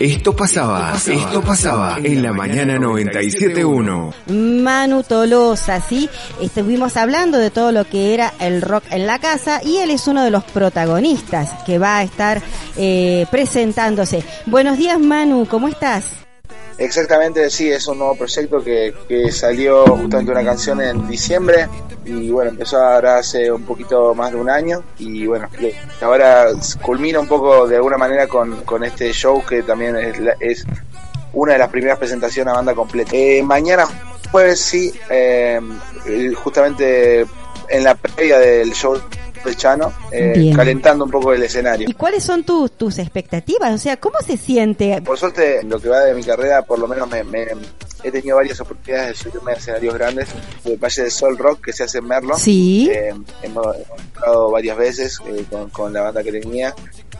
Esto pasaba, esto pasaba en la mañana 97.1. Manu Tolosa, sí, estuvimos hablando de todo lo que era el rock en la casa y él es uno de los protagonistas que va a estar eh, presentándose. Buenos días Manu, ¿cómo estás? Exactamente, sí, es un nuevo proyecto que, que salió justamente una canción en diciembre y bueno, empezó ahora hace un poquito más de un año y bueno, ahora culmina un poco de alguna manera con, este show que también es, es una de las primeras presentaciones a banda completa. Eh, mañana jueves sí, eh, justamente en la previa del show de Chano, eh, calentando un poco el escenario. ¿Y cuáles son tus, tus expectativas? O sea, ¿cómo se siente? Por suerte, lo que va de mi carrera, por lo menos me, he tenido varias oportunidades de subirme a escenarios grandes. El Valle de Sol Rock, que se hace en Merlo. Sí. Eh, hemos, estado varias veces eh, con, con, la banda que tenía.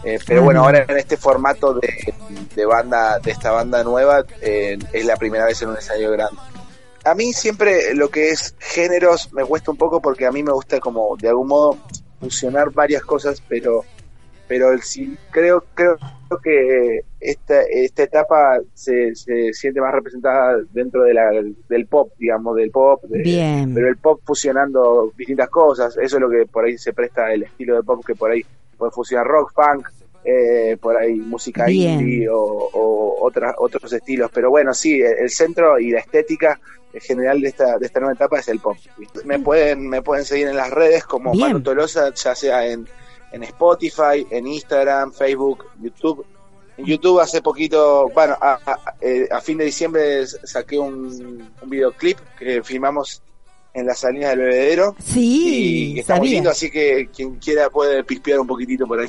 Eh, pero bueno, ahora en este formato de, de banda, de esta banda nueva, eh, es la primera vez en un escenario grande a mí siempre lo que es géneros me cuesta un poco porque a mí me gusta como de algún modo fusionar varias cosas, pero pero el, sí, creo creo que esta esta etapa se, se siente más representada dentro de la, del pop, digamos, del pop, Bien. pero el pop fusionando distintas cosas, eso es lo que por ahí se presta el estilo de pop que por ahí puede fusionar rock, funk, eh, por ahí música Bien. indie o, o otras, otros estilos, pero bueno, sí, el centro y la estética general de esta, de esta nueva etapa es el pop. Me pueden, me pueden seguir en las redes como Bien. Manu Tolosa, ya sea en, en Spotify, en Instagram, Facebook, YouTube. En YouTube hace poquito, bueno, a, a, eh, a fin de diciembre saqué un, un videoclip que filmamos en las salinas del bebedero. Sí, y está lindo, así que quien quiera puede pispear un poquitito por ahí.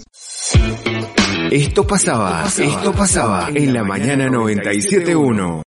Esto pasaba, esto pasaba en la mañana 97.1.